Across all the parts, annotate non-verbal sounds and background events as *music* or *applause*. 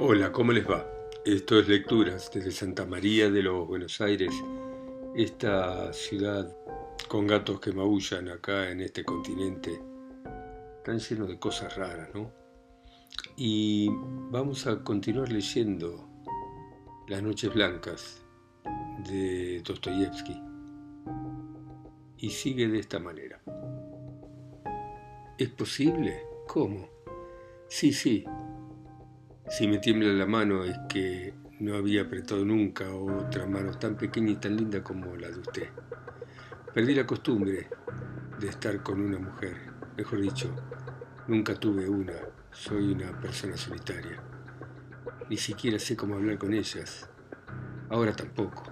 Hola, ¿cómo les va? Esto es Lecturas desde Santa María de los Buenos Aires, esta ciudad con gatos que maullan acá en este continente, tan lleno de cosas raras, ¿no? Y vamos a continuar leyendo Las Noches Blancas de Dostoyevsky. Y sigue de esta manera. ¿Es posible? ¿Cómo? Sí, sí, si me tiembla la mano es que no había apretado nunca otra mano tan pequeña y tan linda como la de usted. Perdí la costumbre de estar con una mujer. Mejor dicho, nunca tuve una. Soy una persona solitaria. Ni siquiera sé cómo hablar con ellas. Ahora tampoco.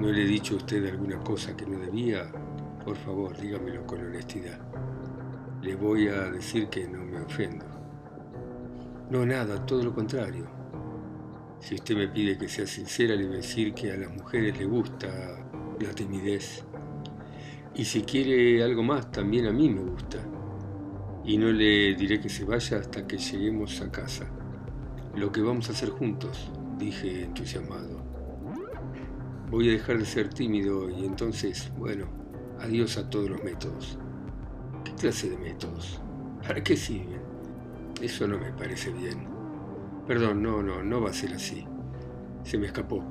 ¿No le he dicho a usted alguna cosa que no debía? Por favor, dígamelo con honestidad. Le voy a decir que no me ofendo. No, nada, todo lo contrario. Si usted me pide que sea sincera, le voy a decir que a las mujeres les gusta la timidez. Y si quiere algo más, también a mí me gusta. Y no le diré que se vaya hasta que lleguemos a casa. Lo que vamos a hacer juntos, dije entusiasmado. Voy a dejar de ser tímido y entonces, bueno, adiós a todos los métodos. ¿Qué clase de métodos? ¿Para qué sirven? Eso no me parece bien. Perdón, no, no, no va a ser así. Se me escapó.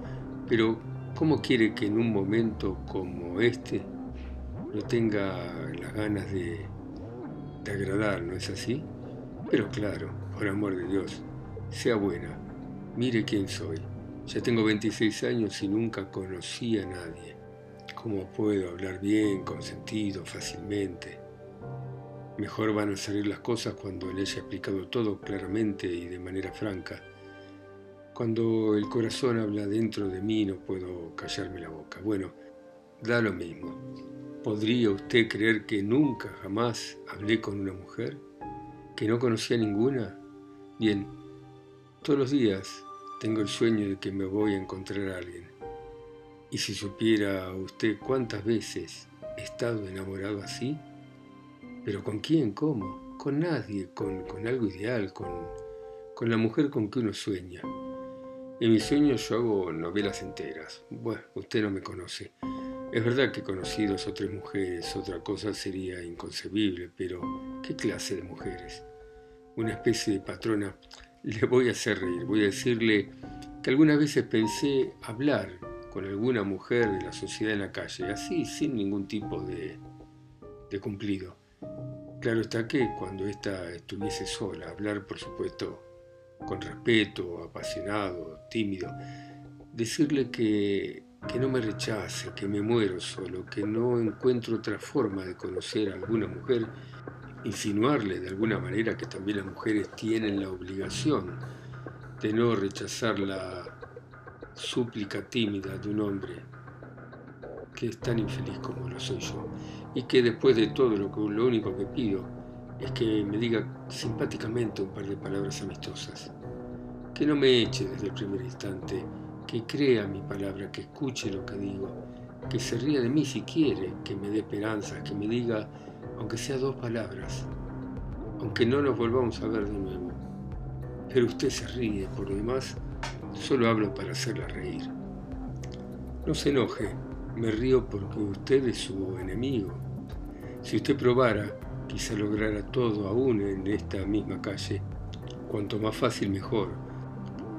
Pero, ¿cómo quiere que en un momento como este no tenga las ganas de, agradar, no es así? Pero claro, por amor de Dios, sea buena. Mire quién soy. Ya tengo 26 años y nunca conocí a nadie. ¿Cómo puedo hablar bien, con sentido, fácilmente? Mejor van a salir las cosas cuando le haya explicado todo claramente y de manera franca. Cuando el corazón habla dentro de mí no puedo callarme la boca. Bueno, da lo mismo. ¿Podría usted creer que nunca, jamás hablé con una mujer? ¿Que no conocía ninguna? Bien, todos los días tengo el sueño de que me voy a encontrar a alguien. Y si supiera usted cuántas veces he estado enamorado así, ¿Pero con quién? ¿Cómo? Con nadie, con, algo ideal, con, con la mujer con que uno sueña. En mis sueños yo hago novelas enteras. Bueno, usted no me conoce. Es verdad que he conocido o tres mujeres, otra cosa sería inconcebible, pero ¿qué clase de mujeres? Una especie de patrona. Le voy a hacer reír, voy a decirle que algunas veces pensé hablar con alguna mujer de la sociedad en la calle, así, sin ningún tipo de, de cumplido. Claro está que cuando ésta estuviese sola, hablar por supuesto con respeto, apasionado, tímido, decirle que, que no me rechace, que me muero solo, que no encuentro otra forma de conocer a alguna mujer, insinuarle de alguna manera que también las mujeres tienen la obligación de no rechazar la súplica tímida de un hombre que es tan infeliz como lo soy yo y que después de todo lo, que, lo único que pido es que me diga simpáticamente un par de palabras amistosas, que no me eche desde el primer instante, que crea mi palabra, que escuche lo que digo, que se ría de mí si quiere, que me dé esperanzas, que me diga, aunque sea dos palabras, aunque no nos volvamos a ver de nuevo. Pero usted se ríe, por lo demás, solo hablo para hacerla reír. No se enoje, me río porque usted es su enemigo. Si usted probara, quizá lograra todo aún en esta misma calle. Cuanto más fácil, mejor.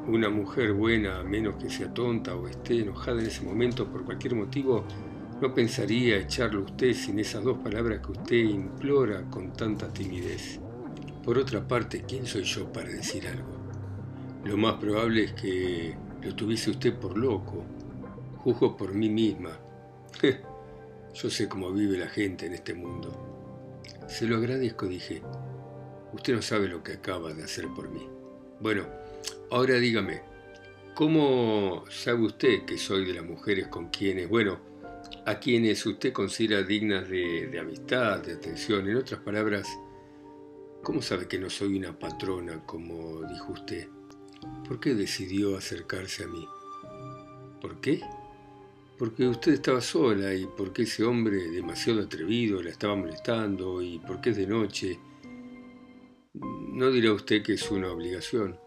Una mujer buena, a menos que sea tonta o esté enojada en ese momento por cualquier motivo, no pensaría echarlo a usted sin esas dos palabras que usted implora con tanta timidez. Por otra parte, ¿quién soy yo para decir algo? Lo más probable es que lo tuviese usted por loco. Juzgo por mí misma. *laughs* Yo sé cómo vive la gente en este mundo. Se lo agradezco, dije. Usted no sabe lo que acaba de hacer por mí. Bueno, ahora dígame, ¿cómo sabe usted que soy de las mujeres con quienes, bueno, a quienes usted considera dignas de, amistad, de atención? En otras palabras, ¿cómo sabe que no soy una patrona, como dijo usted? ¿Por qué decidió acercarse a mí? ¿Por qué? Porque usted estaba sola y porque ese hombre demasiado atrevido la estaba molestando y porque es de noche. No dirá usted que es una obligación.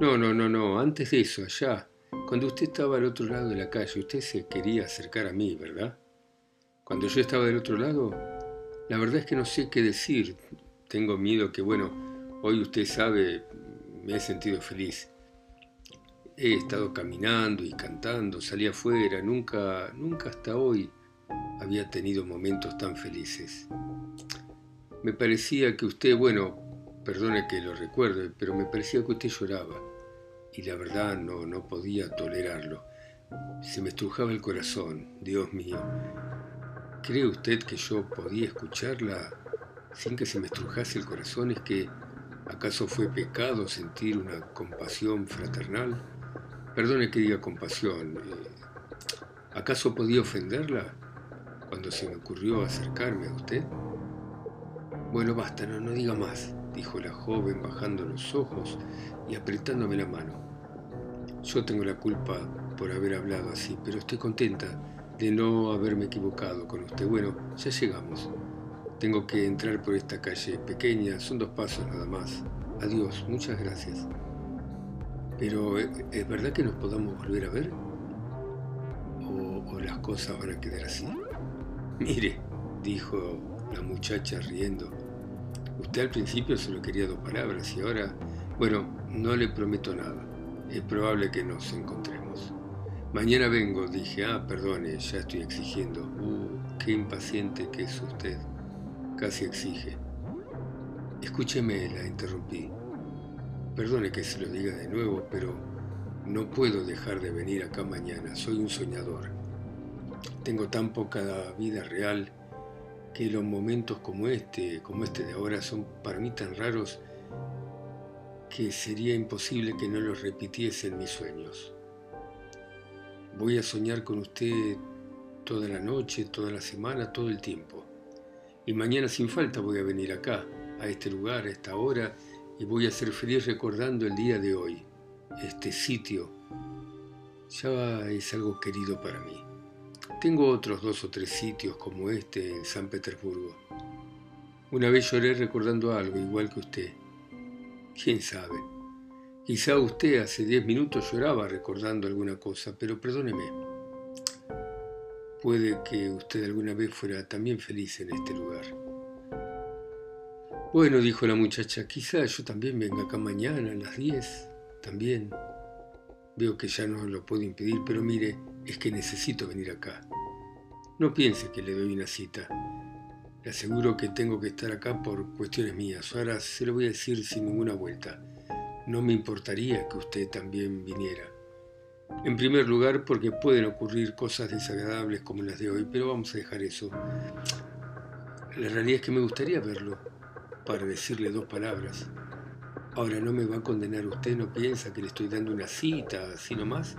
No, no, no, no, antes de eso, allá, cuando usted estaba al otro lado de la calle, usted se quería acercar a mí, ¿verdad? Cuando yo estaba del otro lado, la verdad es que no sé qué decir. Tengo miedo que, bueno, hoy usted sabe, me he sentido feliz. He estado caminando y cantando, salí afuera, nunca, nunca hasta hoy había tenido momentos tan felices. Me parecía que usted, bueno, perdone que lo recuerde, pero me parecía que usted lloraba y la verdad no, no podía tolerarlo. Se me estrujaba el corazón, Dios mío. ¿Cree usted que yo podía escucharla sin que se me estrujase el corazón? ¿Es que acaso fue pecado sentir una compasión fraternal? Perdone que diga compasión. Eh, ¿Acaso podía ofenderla cuando se me ocurrió acercarme a usted? Bueno, basta, no, no diga más, dijo la joven bajando los ojos y apretándome la mano. Yo tengo la culpa por haber hablado así, pero estoy contenta de no haberme equivocado con usted. Bueno, ya llegamos. Tengo que entrar por esta calle pequeña, son dos pasos nada más. Adiós, muchas gracias. Pero, ¿e-, ¿es verdad que nos podamos volver a ver? ¿O, las cosas van a quedar así? *laughs* Mire, dijo la muchacha riendo. Usted al principio solo quería dos palabras y ahora, bueno, no le prometo nada. Es probable que nos encontremos. Mañana vengo, dije, ah, perdone, ya estoy exigiendo. Uh, qué impaciente que es usted. Casi exige. Escúcheme, la interrumpí. Perdone que se lo diga de nuevo, pero no puedo dejar de venir acá mañana. Soy un soñador. Tengo tan poca vida real que los momentos como este, como este de ahora, son para mí tan raros que sería imposible que no los repitiese en mis sueños. Voy a soñar con usted toda la noche, toda la semana, todo el tiempo. Y mañana sin falta voy a venir acá, a este lugar, a esta hora, y voy a ser feliz recordando el día de hoy, este sitio. Ya es algo querido para mí. Tengo otros dos o tres sitios como este en San Petersburgo. Una vez lloré recordando algo igual que usted. ¿Quién sabe? Quizá usted hace diez minutos lloraba recordando alguna cosa, pero perdóneme. Puede que usted alguna vez fuera también feliz en este lugar. Bueno, dijo la muchacha, quizá yo también venga acá mañana a las 10, también. Veo que ya no lo puedo impedir, pero mire, es que necesito venir acá. No piense que le doy una cita. Le aseguro que tengo que estar acá por cuestiones mías. Ahora se lo voy a decir sin ninguna vuelta. No me importaría que usted también viniera. En primer lugar, porque pueden ocurrir cosas desagradables como las de hoy, pero vamos a dejar eso. La realidad es que me gustaría verlo para decirle dos palabras. Ahora no me va a condenar usted, no piensa que le estoy dando una cita, así nomás,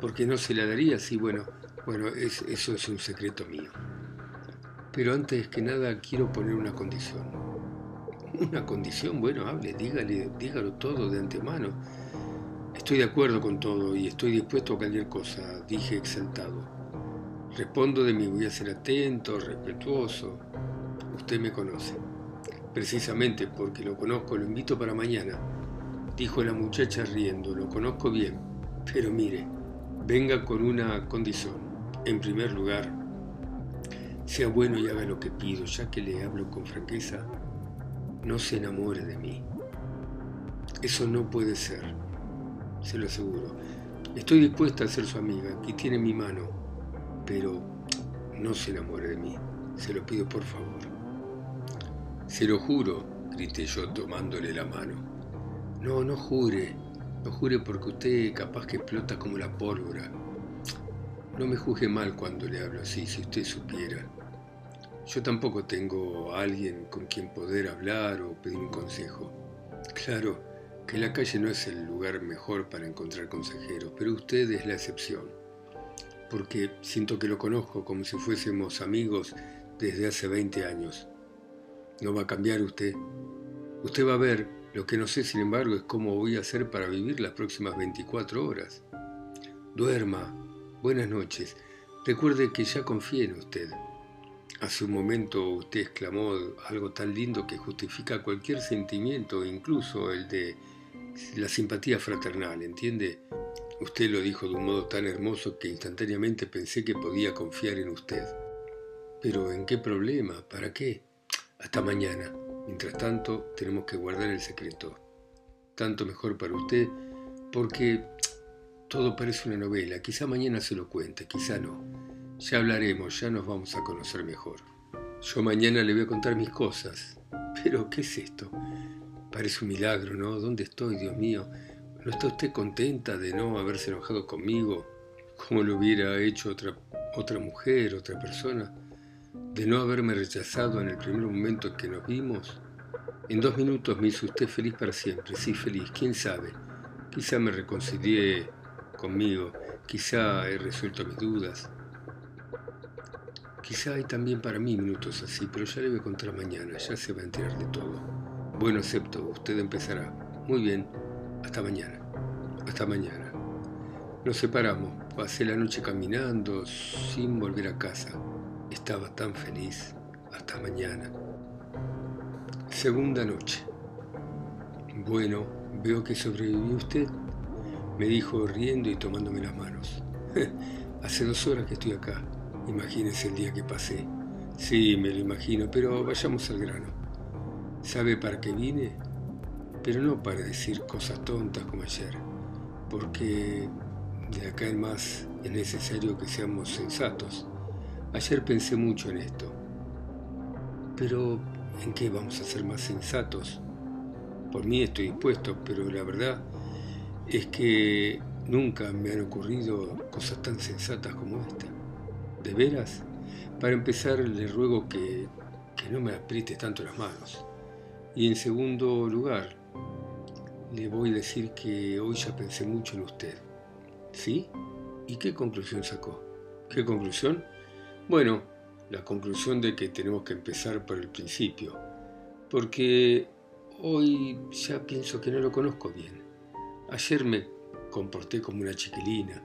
porque no se la daría así, bueno, bueno, eso es un secreto mío. Pero antes que nada quiero poner una condición. Una condición, bueno, hable, dígale, dígalo todo de antemano. Estoy de acuerdo con todo y estoy dispuesto a cualquier cosa, dije exaltado. Respondo de mí, voy a ser atento, respetuoso. Usted me conoce. Precisamente porque lo conozco, lo invito para mañana, dijo la muchacha riendo, lo conozco bien, pero mire, venga con una condición. En primer lugar, sea bueno y haga lo que pido, ya que le hablo con franqueza, no se enamore de mí. Eso no puede ser, se lo aseguro. Estoy dispuesta a ser su amiga, aquí tiene mi mano, pero no se enamore de mí, se lo pido por favor. Se lo juro, grité yo tomándole la mano. No, no jure, no jure porque usted capaz que explota como la pólvora. No me juzgue mal cuando le hablo así, si usted supiera. Yo tampoco tengo a alguien con quien poder hablar o pedir un consejo. Claro que la calle no es el lugar mejor para encontrar consejeros, pero usted es la excepción. Porque siento que lo conozco como si fuésemos amigos desde hace 20 años. No va a cambiar usted. Usted va a ver, lo que no sé sin embargo es cómo voy a hacer para vivir las próximas 24 horas. Duerma. Buenas noches. Recuerde que ya confié en usted. Hace un momento usted exclamó algo tan lindo que justifica cualquier sentimiento, incluso el de la simpatía fraternal, ¿entiende? Usted lo dijo de un modo tan hermoso que instantáneamente pensé que podía confiar en usted. Pero ¿en qué problema? ¿Para qué? Hasta mañana. Mientras tanto, tenemos que guardar el secreto. Tanto mejor para usted, porque todo parece una novela. Quizá mañana se lo cuente, quizá no. Ya hablaremos, ya nos vamos a conocer mejor. Yo mañana le voy a contar mis cosas. Pero, ¿qué es esto? Parece un milagro, ¿no? ¿Dónde estoy, Dios mío? ¿No está usted contenta de no haberse enojado conmigo como lo hubiera hecho otra, otra mujer, otra persona? ¿De no haberme rechazado en el primer momento en que nos vimos? En dos minutos me hizo usted feliz para siempre, sí, feliz, quién sabe. Quizá me reconcilié conmigo, quizá he resuelto mis dudas. Quizá hay también para mí minutos así, pero ya le voy a contar mañana, ya se va a enterar de todo. Bueno, acepto, usted empezará. Muy bien. Hasta mañana. Hasta mañana. Nos separamos. Pasé la noche caminando sin volver a casa. Estaba tan feliz. Hasta mañana. Segunda noche. Bueno, veo que sobrevivió usted, me dijo riendo y tomándome las manos. *laughs* Hace dos horas que estoy acá. Imagínese el día que pasé. Sí, me lo imagino, pero vayamos al grano. ¿Sabe para qué vine? pero no para decir cosas tontas como ayer, porque de acá en más es necesario que seamos sensatos. Ayer pensé mucho en esto, pero ¿en qué vamos a ser más sensatos? Por mí estoy dispuesto, pero la verdad es que nunca me han ocurrido cosas tan sensatas como esta. ¿De veras? Para empezar, le ruego que, que no me apriete tanto las manos. Y en segundo lugar, le voy a decir que hoy ya pensé mucho en usted. ¿Sí? ¿Y qué conclusión sacó? ¿Qué conclusión? Bueno, la conclusión de que tenemos que empezar por el principio, porque hoy ya pienso que no lo conozco bien. Ayer me comporté como una chiquilina,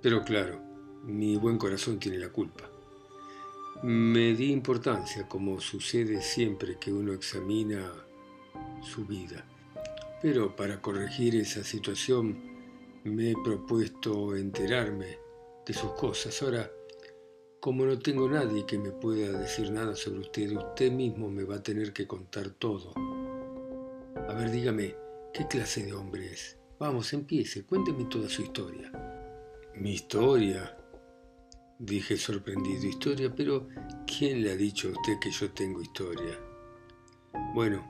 pero claro, mi buen corazón tiene la culpa. Me di importancia, como sucede siempre que uno examina su vida. Pero para corregir esa situación me he propuesto enterarme de sus cosas. Ahora, como no tengo nadie que me pueda decir nada sobre usted, usted mismo me va a tener que contar todo. A ver, dígame, ¿qué clase de hombre es? Vamos, empiece, cuénteme toda su historia. Mi historia, dije sorprendido, historia, pero ¿quién le ha dicho a usted que yo tengo historia? Bueno,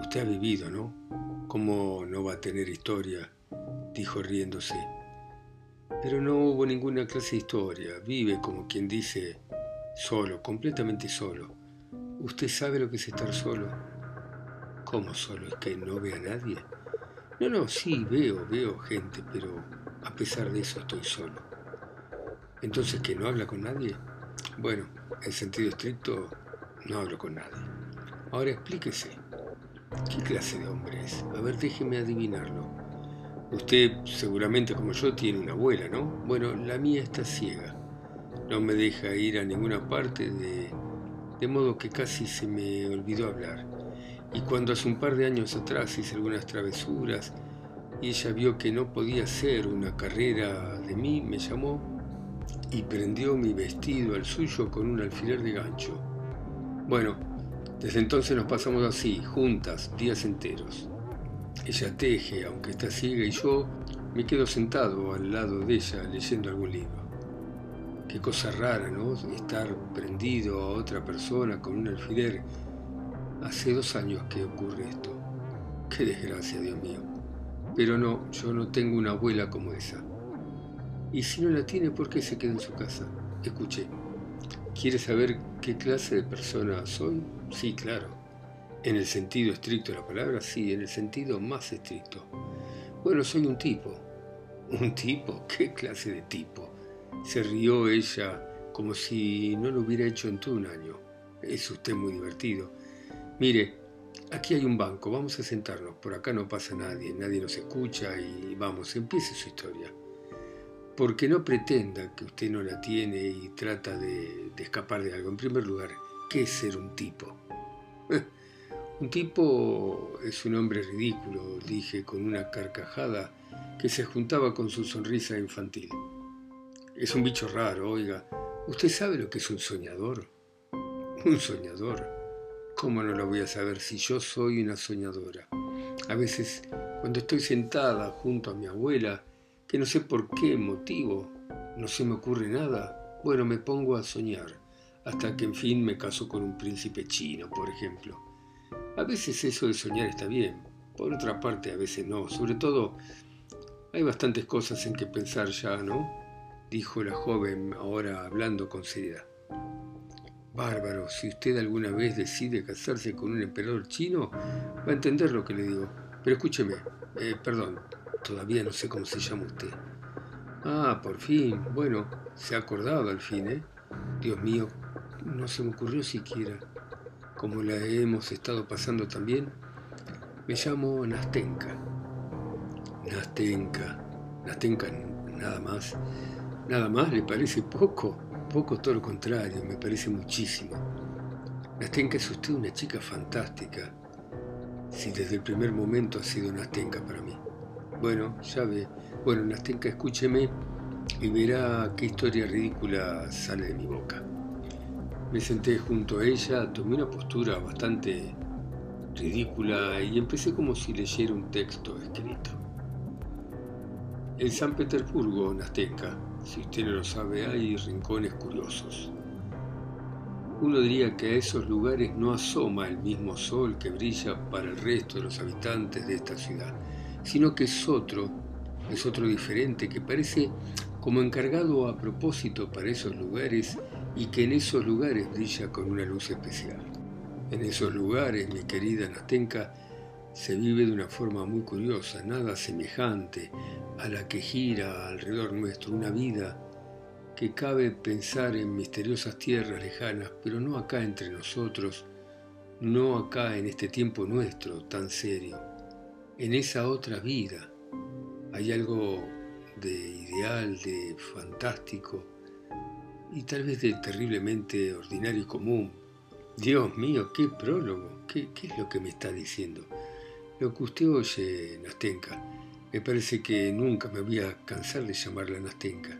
usted ha vivido, ¿no? ¿Cómo no va a tener historia? dijo riéndose. Pero no hubo ninguna clase de historia. Vive, como quien dice, solo, completamente solo. ¿Usted sabe lo que es estar solo? ¿Cómo solo? ¿Es que no ve a nadie? No, no, sí, veo, veo gente, pero a pesar de eso estoy solo. Entonces, ¿que no habla con nadie? Bueno, en sentido estricto, no hablo con nadie. Ahora explíquese. ¿Qué clase de hombre es? A ver, déjeme adivinarlo. Usted seguramente como yo tiene una abuela, ¿no? Bueno, la mía está ciega. No me deja ir a ninguna parte de, modo que casi se me olvidó hablar. Y cuando hace un par de años atrás hice algunas travesuras y ella vio que no podía hacer una carrera de mí, me llamó y prendió mi vestido al suyo con un alfiler de gancho. Bueno, desde entonces nos pasamos así, juntas, días enteros. Ella teje, aunque está ciega, y yo me quedo sentado al lado de ella leyendo algún libro. Qué cosa rara, ¿no? Estar prendido a otra persona con un alfiler. Hace dos años que ocurre esto. Qué desgracia, Dios mío. Pero no, yo no tengo una abuela como esa. Y si no la tiene, ¿por qué se queda en su casa? Escuché. ¿Quiere saber qué clase de persona soy? Sí, claro. En el sentido estricto de la palabra, sí, en el sentido más estricto. Bueno, soy un tipo. ¿Un tipo? *laughs* ¿Qué clase de tipo? Se rió ella como si no lo hubiera hecho en todo un año. Es usted muy divertido. Mire, aquí hay un banco, vamos a sentarnos. Por acá no pasa nadie, nadie nos escucha y vamos, empiece su historia. Porque no pretenda que usted no la tiene y trata de, de escapar de algo. En primer lugar, ¿qué es ser un tipo? *laughs* Un tipo es un hombre ridículo, dije con una carcajada que se juntaba con su sonrisa infantil. Es un bicho raro, oiga. ¿Usted sabe lo que es un soñador? Un soñador. ¿Cómo no lo voy a saber si yo soy una soñadora? A veces, cuando estoy sentada junto a mi abuela, que no sé por qué motivo, no se me ocurre nada, bueno, me pongo a soñar, hasta que en fin me caso con un príncipe chino, por ejemplo. A veces eso de soñar está bien, por otra parte a veces no, sobre todo hay bastantes cosas en que pensar ya, ¿no? dijo la joven ahora hablando con seriedad. Bárbaro, si usted alguna vez decide casarse con un emperador chino, va a entender lo que le digo. Pero escúcheme, eh, perdón, todavía no sé cómo se llama usted. Ah, por fin, bueno, se ha acordado al fin, ¿eh? Dios mío, no se me ocurrió siquiera. Como la hemos estado pasando también, me llamo Nastenka. Nastenka, Nastenka nada más. Nada más le parece poco. Poco todo lo contrario, me parece muchísimo. Nastenka es usted una chica fantástica. Si desde el primer momento ha sido Nastenka para mí. Bueno, ya ve. Bueno, Nastenka, escúcheme y verá qué historia ridícula sale de mi boca. Me senté junto a ella, tomé una postura bastante ridícula y empecé como si leyera un texto escrito. En San Petersburgo, Nastenka, si usted no lo sabe, hay rincones curiosos. Uno diría que a esos lugares no asoma el mismo sol que brilla para el resto de los habitantes de esta ciudad, sino que es otro, es otro diferente, que parece como encargado a propósito para esos lugares y que en esos lugares brilla con una luz especial. En esos lugares, mi querida Nastenka, se vive de una forma muy curiosa, nada semejante a la que gira alrededor nuestro, una vida que cabe pensar en misteriosas tierras lejanas, pero no acá entre nosotros, no acá en este tiempo nuestro tan serio. En esa otra vida hay algo de ideal, de fantástico y tal vez de terriblemente ordinario y común. Dios mío, qué prólogo, qué, qué es lo que me está diciendo. Lo que usted oye, Nastenka, me parece que nunca me voy a cansar de llamarla Nastenka.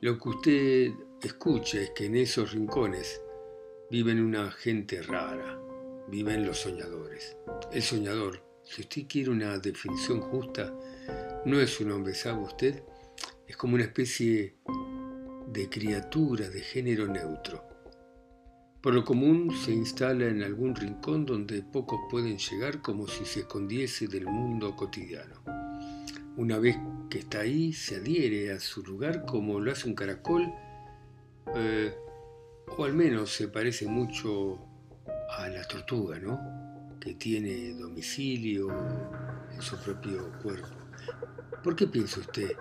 Lo que usted escucha es que en esos rincones viven una gente rara, viven los soñadores. El soñador, si usted quiere una definición justa, no es un hombre, ¿sabe usted? Es como una especie de criatura de género neutro. Por lo común se instala en algún rincón donde pocos pueden llegar como si se escondiese del mundo cotidiano. Una vez que está ahí, se adhiere a su lugar como lo hace un caracol, eh, o al menos se parece mucho a la tortuga, ¿no? Que tiene domicilio en su propio cuerpo. ¿Por qué piensa usted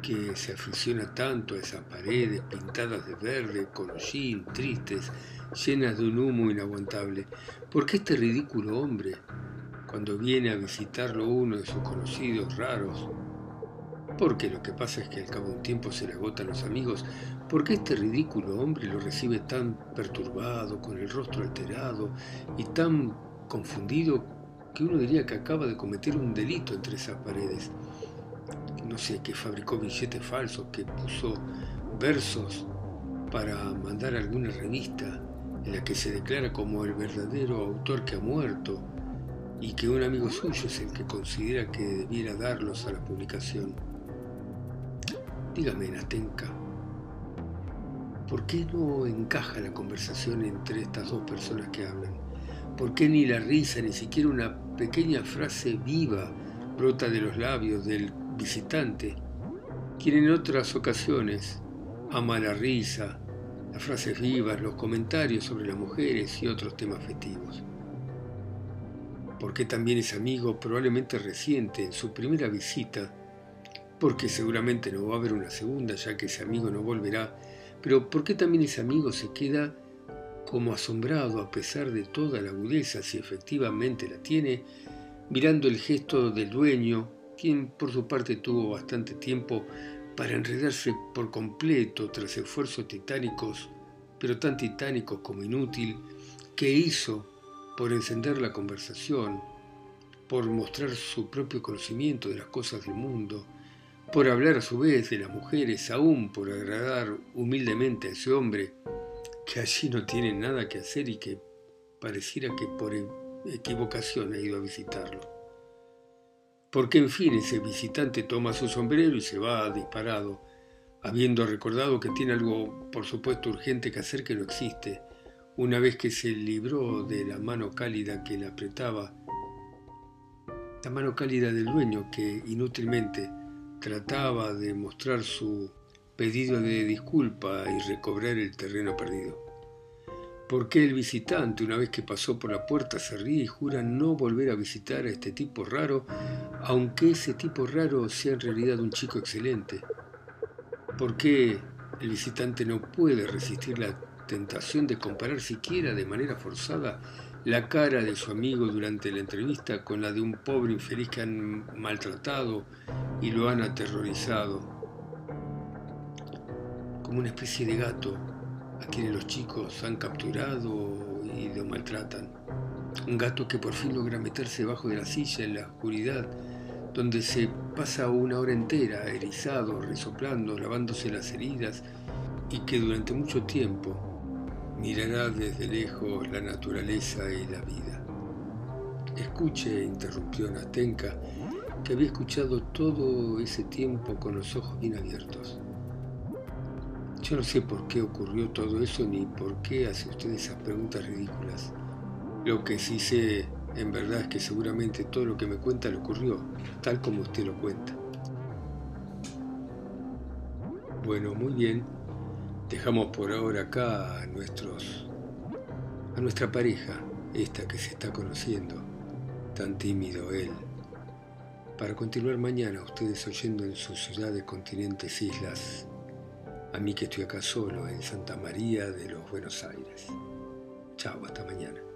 que se aficiona tanto a esas paredes pintadas de verde, con hollín, tristes, llenas de un humo inaguantable? ¿Por qué este ridículo hombre, cuando viene a visitarlo uno de sus conocidos raros, porque lo que pasa es que al cabo de un tiempo se le agotan los amigos, ¿por qué este ridículo hombre lo recibe tan perturbado, con el rostro alterado y tan confundido que uno diría que acaba de cometer un delito entre esas paredes? No sé, que fabricó billetes falsos, que puso versos para mandar a alguna revista en la que se declara como el verdadero autor que ha muerto y que un amigo suyo es el que considera que debiera darlos a la publicación. Dígame, Natenka, ¿por qué no encaja la conversación entre estas dos personas que hablan? ¿Por qué ni la risa, ni siquiera una pequeña frase viva brota de los labios del visitante, quien en otras ocasiones. Ama la risa, las frases vivas, los comentarios sobre las mujeres y otros temas festivos. Porque también es amigo probablemente reciente en su primera visita, porque seguramente no va a haber una segunda ya que ese amigo no volverá, pero porque también ese amigo se queda como asombrado a pesar de toda la agudeza, si efectivamente la tiene, mirando el gesto del dueño quien por su parte tuvo bastante tiempo para enredarse por completo tras esfuerzos titánicos, pero tan titánicos como inútil, que hizo por encender la conversación, por mostrar su propio conocimiento de las cosas del mundo, por hablar a su vez de las mujeres, aún por agradar humildemente a ese hombre que allí no tiene nada que hacer y que pareciera que por equivocación ha ido a visitarlo. Porque en fin ese visitante toma su sombrero y se va disparado, habiendo recordado que tiene algo por supuesto urgente que hacer que no existe, una vez que se libró de la mano cálida que le apretaba, la mano cálida del dueño que inútilmente trataba de mostrar su pedido de disculpa y recobrar el terreno perdido. Porque el visitante, una vez que pasó por la puerta, se ríe y jura no volver a visitar a este tipo raro, aunque ese tipo raro sea en realidad un chico excelente? ¿Por qué el visitante no puede resistir la tentación de comparar siquiera de manera forzada la cara de su amigo durante la entrevista con la de un pobre infeliz que han maltratado y lo han aterrorizado, como una especie de gato a quienes los chicos han capturado y lo maltratan. Un gato que por fin logra meterse debajo de la silla en la oscuridad, donde se pasa una hora entera erizado, resoplando, lavándose las heridas y que durante mucho tiempo mirará desde lejos la naturaleza y la vida. Escuche, interrumpió Nastenka, que había escuchado todo ese tiempo con los ojos bien abiertos. Yo no sé por qué ocurrió todo eso ni por qué hace usted esas preguntas ridículas. Lo que sí sé en verdad es que seguramente todo lo que me cuenta le ocurrió, tal como usted lo cuenta. Bueno, muy bien. Dejamos por ahora acá a nuestros a nuestra pareja, esta que se está conociendo, tan tímido él, para continuar mañana ustedes oyendo en su ciudad de continentes islas, a mí que estoy acá solo en Santa María de los Buenos Aires. Chao, hasta mañana.